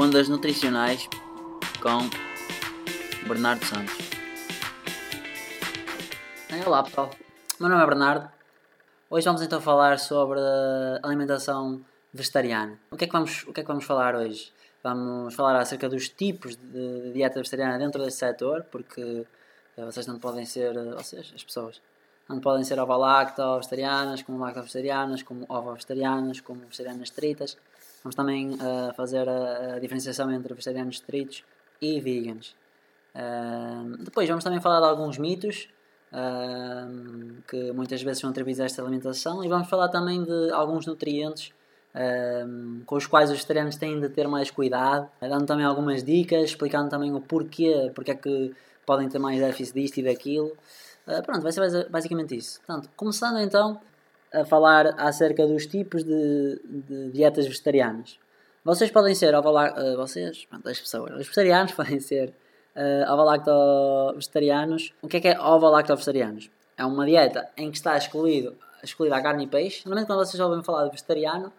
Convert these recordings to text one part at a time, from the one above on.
Ondas Nutricionais com Bernardo Santos. Olá pessoal, meu nome é Bernardo. Hoje vamos então falar sobre alimentação vegetariana. O que é que vamos, o que é que vamos falar hoje? Vamos falar acerca dos tipos de dieta vegetariana dentro deste setor, porque eh, vocês não podem ser, eh, vocês, as pessoas, não podem ser ovo-lacto-vegetarianas, como lacto-vegetarianas, como ovo-vegetarianas, como vegetarianas estritas. Vamos também uh, fazer a, a, diferenciação entre vegetarianos estritos e veganos. Uh, depois vamos também falar de alguns mitos uh, que muitas vezes são atribuídos a esta alimentação e vamos falar também de alguns nutrientes com os quais os vegetarianos têm de ter mais cuidado, dando também algumas dicas, explicando também o porquê, porque é que podem ter mais déficit disto e daquilo. pronto, vai ser basicamente isso. Portanto, começando então a falar acerca dos tipos de, de dietas vegetarianas. Vocês podem ser ovo-lacto... Uh, vocês, pronto, as pessoas, os vegetarianos podem ser uh, ovo-lacto-vegetarianos. O que é que é ovo-lacto-vegetarianos? É uma dieta em que está excluído, excluída a carne e peixe. Normalmente quando vocês ouvem falar de vegetariano,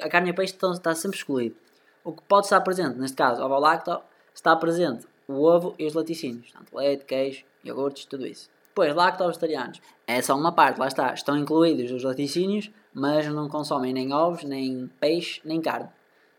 a carne e peixe estão, está sempre excluído. O que pode estar presente, neste caso, ovo-lacto, está presente o ovo e os laticínios. Portanto, leite, queijo, iogurtes, tudo isso. Depois, lacto-vegetarianos. É só uma parte, lá está. Estão incluídos os laticínios, mas não consomem nem ovos, nem peixe, nem carne.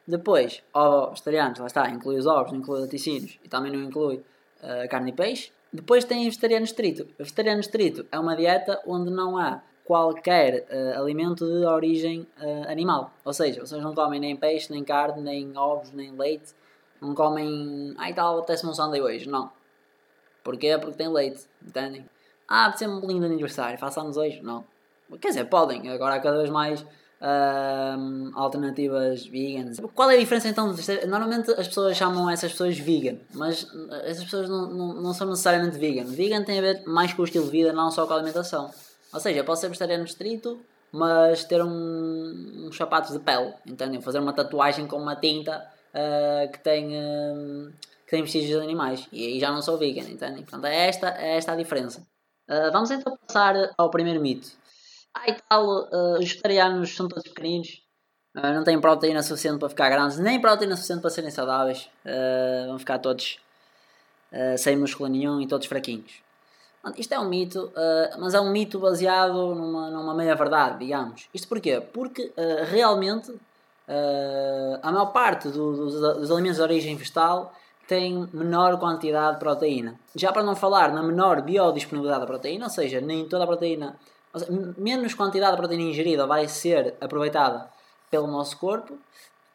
Depois, ovo-vegetarianos, lá está. Inclui os ovos, inclui laticínios e também não inclui uh, carne e peixe. Depois tem vegetariano estrito. Vegetariano estrito é uma dieta onde não há qualquer uh, alimento de origem uh, animal. Ou seja, vocês não comem nem peixe, nem carne, nem ovos, nem leite. Não comem. Ai tal, apetece-me um sundae hoje. Não. Porquê? Porque tem leite. Entendem? Ah, pode ser um de aniversário, faça anos hoje? Não. Quer dizer, podem, agora há cada vez mais alternativas veganas. Qual é a diferença então? Normalmente as pessoas chamam essas pessoas vegan, mas essas pessoas não, não, não são necessariamente vegan. Vegan tem a ver mais com o estilo de vida, não só com a alimentação. Ou seja, pode ser vegetariano estrito, mas ter um, uns sapatos de pele, entendem? Fazer uma tatuagem com uma tinta uh, que tem. Uh, que tem vestígios de animais e aí já não sou vegan, entendem? Portanto, é esta, é esta a diferença. Uh, vamos então passar ao primeiro mito. Ah, e tal, uh, os vegetarianos são todos pequeninos, uh, não têm proteína suficiente para ficar grandes, nem proteína suficiente para serem saudáveis, vão ficar todos sem músculo nenhum e todos fraquinhos. Isto é um mito, mas é um mito baseado numa, numa meia-verdade, digamos. Isto porquê? Porque realmente a maior parte do, dos, dos alimentos de origem vegetal tem menor quantidade de proteína. Já para não falar na menor biodisponibilidade da proteína, ou seja, nem toda a proteína, seja, menos quantidade de proteína ingerida vai ser aproveitada pelo nosso corpo.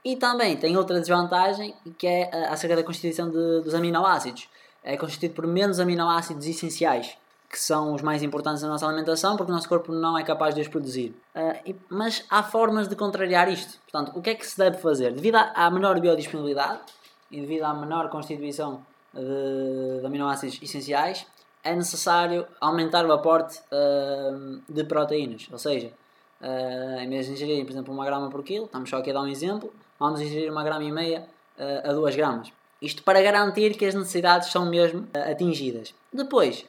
E também tem outra desvantagem que é acerca da constituição de, dos aminoácidos. É constituído por menos aminoácidos essenciais, que são os mais importantes na nossa alimentação, porque o nosso corpo não é capaz de os produzir. Uh, e, mas há formas de contrariar isto. Portanto, o que é que se deve fazer? Devido à menor biodisponibilidade, e devido à menor constituição de, de aminoácidos essenciais, é necessário aumentar o aporte uh, de proteínas. Ou seja, uh, em vez de ingerir, por exemplo, uma grama por quilo, estamos só aqui a dar um exemplo, vamos ingerir uma grama e meia uh, a 2 gramas. Isto para garantir que as necessidades são mesmo atingidas. Depois,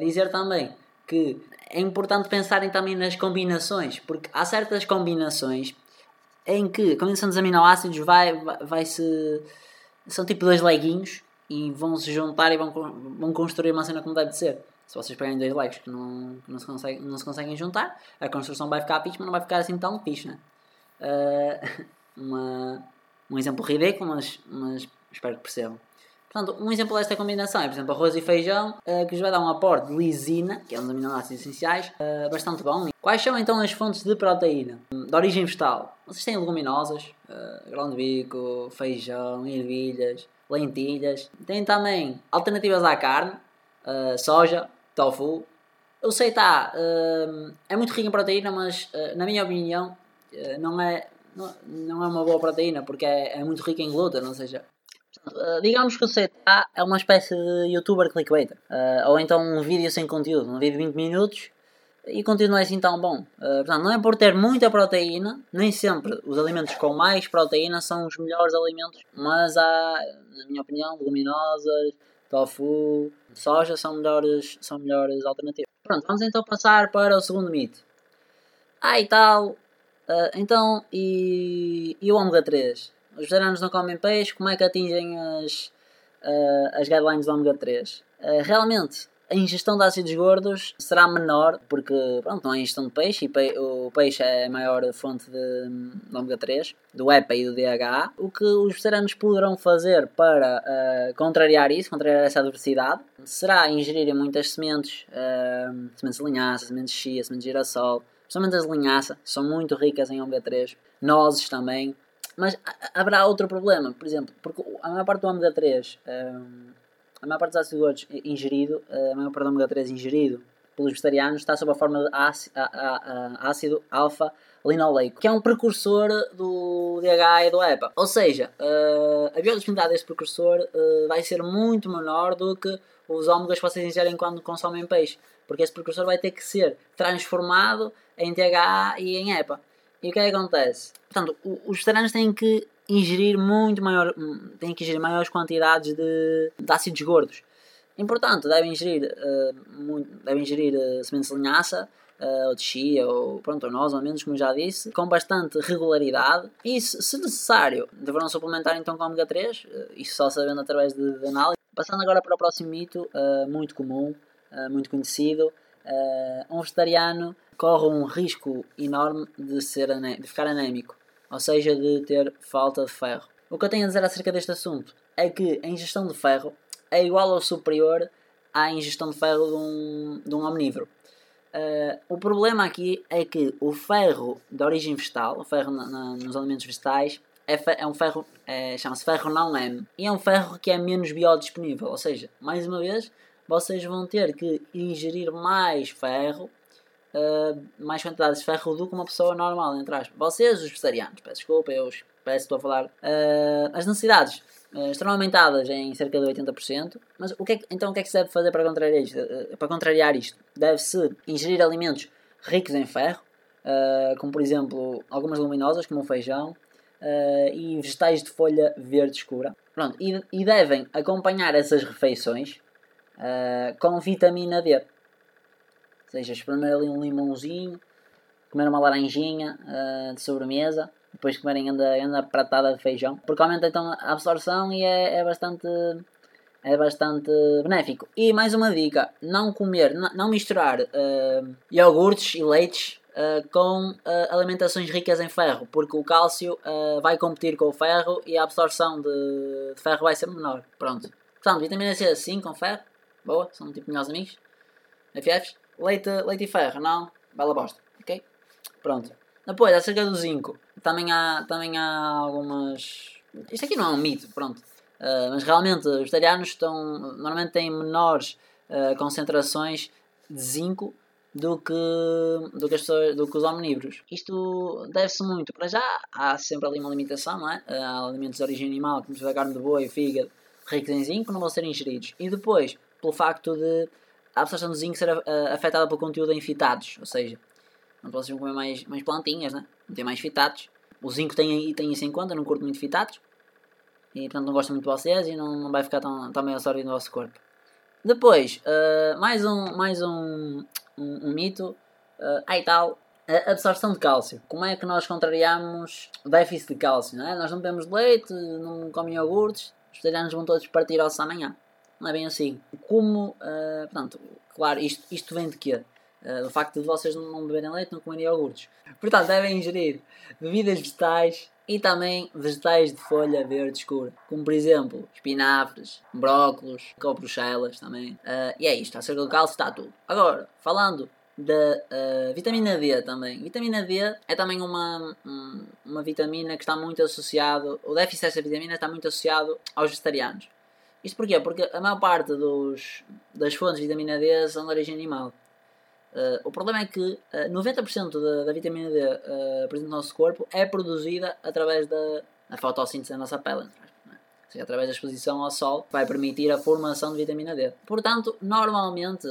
dizer também que é importante pensarem também nas combinações, porque há certas combinações em que a combinação dos aminoácidos vai, vai, vai se são tipo dois leguinhos e vão se juntar e vão, vão construir uma cena como deve ser. Se vocês pegarem dois legs que não, que não, se consegue, não se conseguem juntar, a construção vai ficar fixe, mas não vai ficar assim tão fixe, né? Uh, uma, um exemplo ridículo, mas, mas espero que percebam. Portanto, um exemplo desta combinação é, por exemplo, arroz e feijão, uh, que vos vai dar um aporte de lisina, que é um dos aminoácidos essenciais, uh, bastante bom. Quais são então as fontes de proteína? De origem vegetal. Vocês têm leguminosas, uh, grão de bico, feijão, ervilhas, lentilhas. Tem também alternativas à carne, uh, soja, tofu. Eu sei, tá, uh, é muito rico em proteína, mas na minha opinião não, é, não, não, é uma boa proteína, porque é, é muito rica em glúten, ou seja, digamos que o CTA é uma espécie de youtuber clickbait. Ou então um vídeo sem conteúdo, um vídeo de 20 minutos e continua assim tão bom. Uh, portanto, não é por ter muita proteína, nem sempre os alimentos com mais proteína são os melhores alimentos, mas há, na minha opinião, leguminosas, tofu, soja são melhores, são melhores alternativas. Pronto, vamos então passar para o segundo mito. Ah, e tal. então, e, e o ômega 3? Os vegetarianos não comem peixe, como é que atingem as, uh, as guidelines do ômega 3? Uh, realmente, a ingestão de ácidos gordos será menor, porque pronto, não há ingestão de peixe e pe o peixe é a maior fonte de, de ômega 3, do EPA e do DHA. O que os vegetarianos poderão fazer para uh, contrariar isso, contrariar essa adversidade, será ingerirem muitas sementes, uh, sementes de linhaça, sementes de chia, sementes de girassol, principalmente as de linhaça, são muito ricas em ômega 3, nozes também. Mas haverá outro problema, por exemplo, porque a maior parte do ômega 3 a maior parte dos ácidos gordos ingerido, a maior parte do ômega 3 ingerido pelos vegetarianos está sob a forma de ácido alfa-linoleico, que é um precursor do DHA e do EPA. Ou seja, a biodisponibilidade deste precursor vai ser muito menor do que os ômegas que vocês ingerem quando consomem peixe, porque esse precursor vai ter que ser transformado em DHA e em EPA. E o que é que acontece? Portanto, os vegetarianos têm que ingerir muito maior, têm que ingerir maiores quantidades de, de ácidos gordos. Importante, devem ingerir, uh, muito, devem ingerir uh, sementes de linhaça, uh, ou de chia, ou pronto, ou nós, ou menos, como já disse, com bastante regularidade. E se, necessário, deverão suplementar então com ômega 3, uh, isso só sabendo através de, de análise. Passando agora para o próximo mito, muito comum, muito conhecido, um vegetariano corre um risco enorme de, ser de ficar anémico ou seja, de ter falta de ferro. O que eu tenho a dizer acerca deste assunto é que a ingestão de ferro é igual ou superior à ingestão de ferro de um, de um omnívoro. Uh, o problema aqui é que o ferro de origem vegetal, o ferro na, na, nos alimentos vegetais, é, é um ferro, é, chama-se ferro não M, e é um ferro que é menos biodisponível, ou seja, mais uma vez, vocês vão ter que ingerir mais ferro uh, mais quantidades de ferro do que uma pessoa normal, entre aspas. Vocês, os vegetarianos, peço desculpa, eu parece que estou a falar. Uh, as necessidades uh, estão aumentadas em cerca de 80%, mas o que é que, então o que é que se deve fazer para contrariar isto? para contrariar isto? Deve-se ingerir alimentos ricos em ferro, como por exemplo algumas luminosas, como o feijão, e vegetais de folha verde escura. Pronto, e, e devem acompanhar essas refeições com vitamina D seja, espremer ali um limãozinho, comer uma laranjinha uh, de sobremesa, depois comerem ainda, ainda pratada de feijão, porque aumenta então a absorção e é, é bastante é bastante benéfico. E mais uma dica: não comer, não misturar uh, iogurtes e leites uh, com uh, alimentações ricas em ferro, porque o cálcio vai competir com o ferro e a absorção de, de, ferro vai ser menor. Pronto. Portanto, vitamina C sim com ferro, boa, são tipo melhores amigos. FFs leite, leite e ferro, não? Bela bosta, ok? Pronto. Depois, acerca do zinco, também há, também há algumas. Isto aqui não é um mito, pronto. Uh, mas realmente, os vegetarianos estão, normalmente têm menores uh, concentrações de zinco do que, do que, as pessoas, do que os omnívoros. Isto deve-se muito. Para já, há sempre ali uma limitação, não é? Há alimentos de origem animal, como a carne de boi, fígado, ricos em zinco, não vão ser ingeridos. E depois, pelo facto de a absorção do zinco ser uh, afetada pelo conteúdo em fitados, ou seja, não vão comer mais, mais plantinhas, né? tem mais fitados. O zinco tem, tem isso em conta, não curto muito fitados. E portanto não gosto muito de vocês e não, não vai ficar tão, tão bem absorvido no vosso corpo. Depois, uh, mais um, mais um, um, um mito. Uh, aí tal, a absorção de cálcio. Como é que nós contrariamos o déficit de cálcio? Não é? Nós não bebemos leite, não comemos iogurtes, os vegetarianos vão todos partir ao amanhã não é bem assim. Como, uh, portanto, claro, isto, isto vem de quê? Uh, do facto de vocês não beberem leite, não comerem iogurtes. Portanto, devem ingerir bebidas vegetais e também vegetais de folha verde escura, como por exemplo espinafres, brócolos, copruchelas também. Uh, e é isto, acerca do cálcio está tudo. Agora, falando da uh, vitamina D também. Vitamina D é também uma, um, uma vitamina que está muito associado, o déficit dessa vitamina está muito associado aos vegetarianos. Isto porquê? Porque a maior parte dos, das fontes de vitamina D são de origem animal. Uh, o problema é que uh, eh, 90% da, da, vitamina D uh, presente no nosso corpo é produzida através da, da fotossíntese da nossa pele. É? Seja, através da exposição ao sol, vai permitir a formação de vitamina D. Portanto, normalmente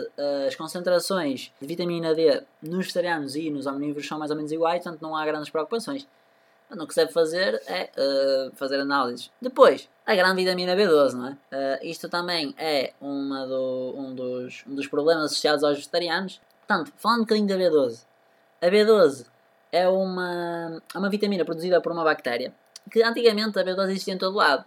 as concentrações de vitamina D nos vegetarianos e nos omnívoros são mais ou menos iguais, portanto não há grandes preocupações. O que se deve fazer é uh, fazer análises. Depois, a grande vitamina B12, não é? Uh, isto também é uma do, um, dos, um dos problemas associados aos vegetarianos. Portanto, falando um bocadinho da B12. A B12 é uma, é uma vitamina produzida por uma bactéria que antigamente a B12 existia em todo lado.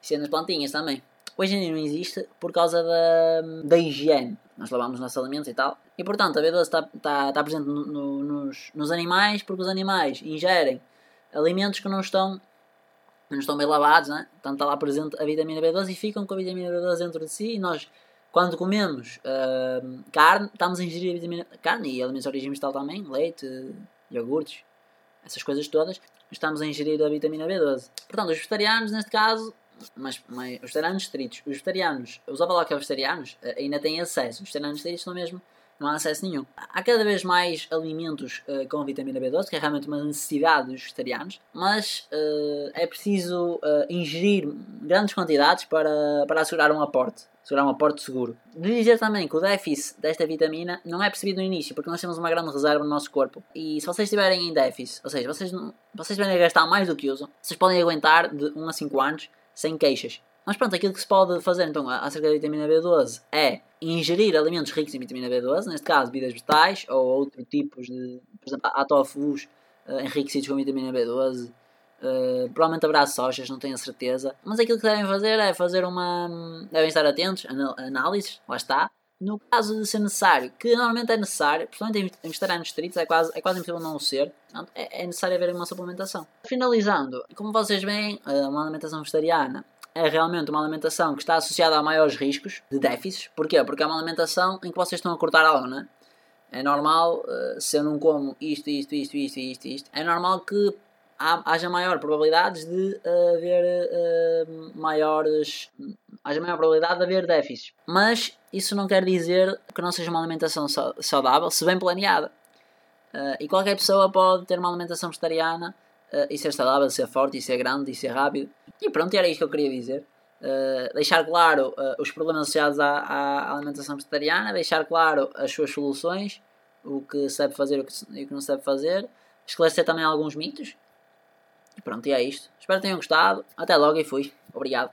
Existia nas plantinhas também. Hoje em dia não existe por causa da, da higiene. Nós lavamos os nossos alimentos e tal. E portanto a B12 está, está, está presente no, no, nos, nos animais porque os animais ingerem alimentos que não estão, não estão bem lavados, né? portanto está lá presente a vitamina B12 e ficam com a vitamina B12 dentro de si e nós quando comemos uh, carne, estamos a ingerir a vitamina carne e alimentos de origem vegetal também, leite, iogurtes, essas coisas todas, estamos a ingerir a vitamina B12. Portanto, os vegetarianos, neste caso, mas, mas os vegetarianos estritos, os vegetarianos, os que vegetarianos uh, ainda têm acesso, os vegetarianos estritos estão mesmo não há acesso nenhum. Há cada vez mais alimentos uh, com vitamina B12, que é realmente uma necessidade dos vegetarianos, mas uh, é preciso uh, ingerir grandes quantidades para, para assegurar um aporte. Assegurar um aporte seguro. De dizer também que o déficit desta vitamina não é percebido no início, porque nós temos uma grande reserva no nosso corpo. E se vocês estiverem em déficit, ou seja, vocês, não, vocês estiverem a gastar mais do que usam, vocês podem aguentar de 1 a 5 anos sem queixas. Mas pronto, aquilo que se pode fazer então acerca da vitamina B12 é ingerir alimentos ricos em vitamina B12, neste caso bebidas vegetais ou outro tipos de, por exemplo, há tofus uh, enriquecidos com vitamina B12. Uh, eh, provavelmente haverá sojas, não tenho a certeza. Mas aquilo que devem fazer é fazer uma. devem estar atentos, anal análises, lá está. No caso de ser necessário, que normalmente é necessário, principalmente em vegetarianos estritos, é quase, é quase impossível não ser, é, é necessário haver uma suplementação. Finalizando, como vocês veem, eh, uma alimentação vegetariana é realmente uma alimentação que está associada a maiores riscos de déficits. Porquê? Porque é uma alimentação em que vocês estão a cortar algo, não é? É normal, uh, se eu não como isto, isto, isto, isto, isto, isto, é normal que haja maior probabilidades de haver uh, maiores. haja maior probabilidade de haver déficits. Mas isso não quer dizer que não seja uma alimentação saudável, se bem planeada. E qualquer pessoa pode ter uma alimentação vegetariana e ser saudável, ser forte, e ser grande, e ser rápido. E pronto, era isto que eu queria dizer. Uh, deixar claro uh, os problemas associados à, à, alimentação vegetariana, deixar claro as suas soluções, o que se deve fazer e o que, o que não se deve fazer, esclarecer também alguns mitos. E pronto, e é isto. Espero que tenham gostado. Até logo e fui. Obrigado.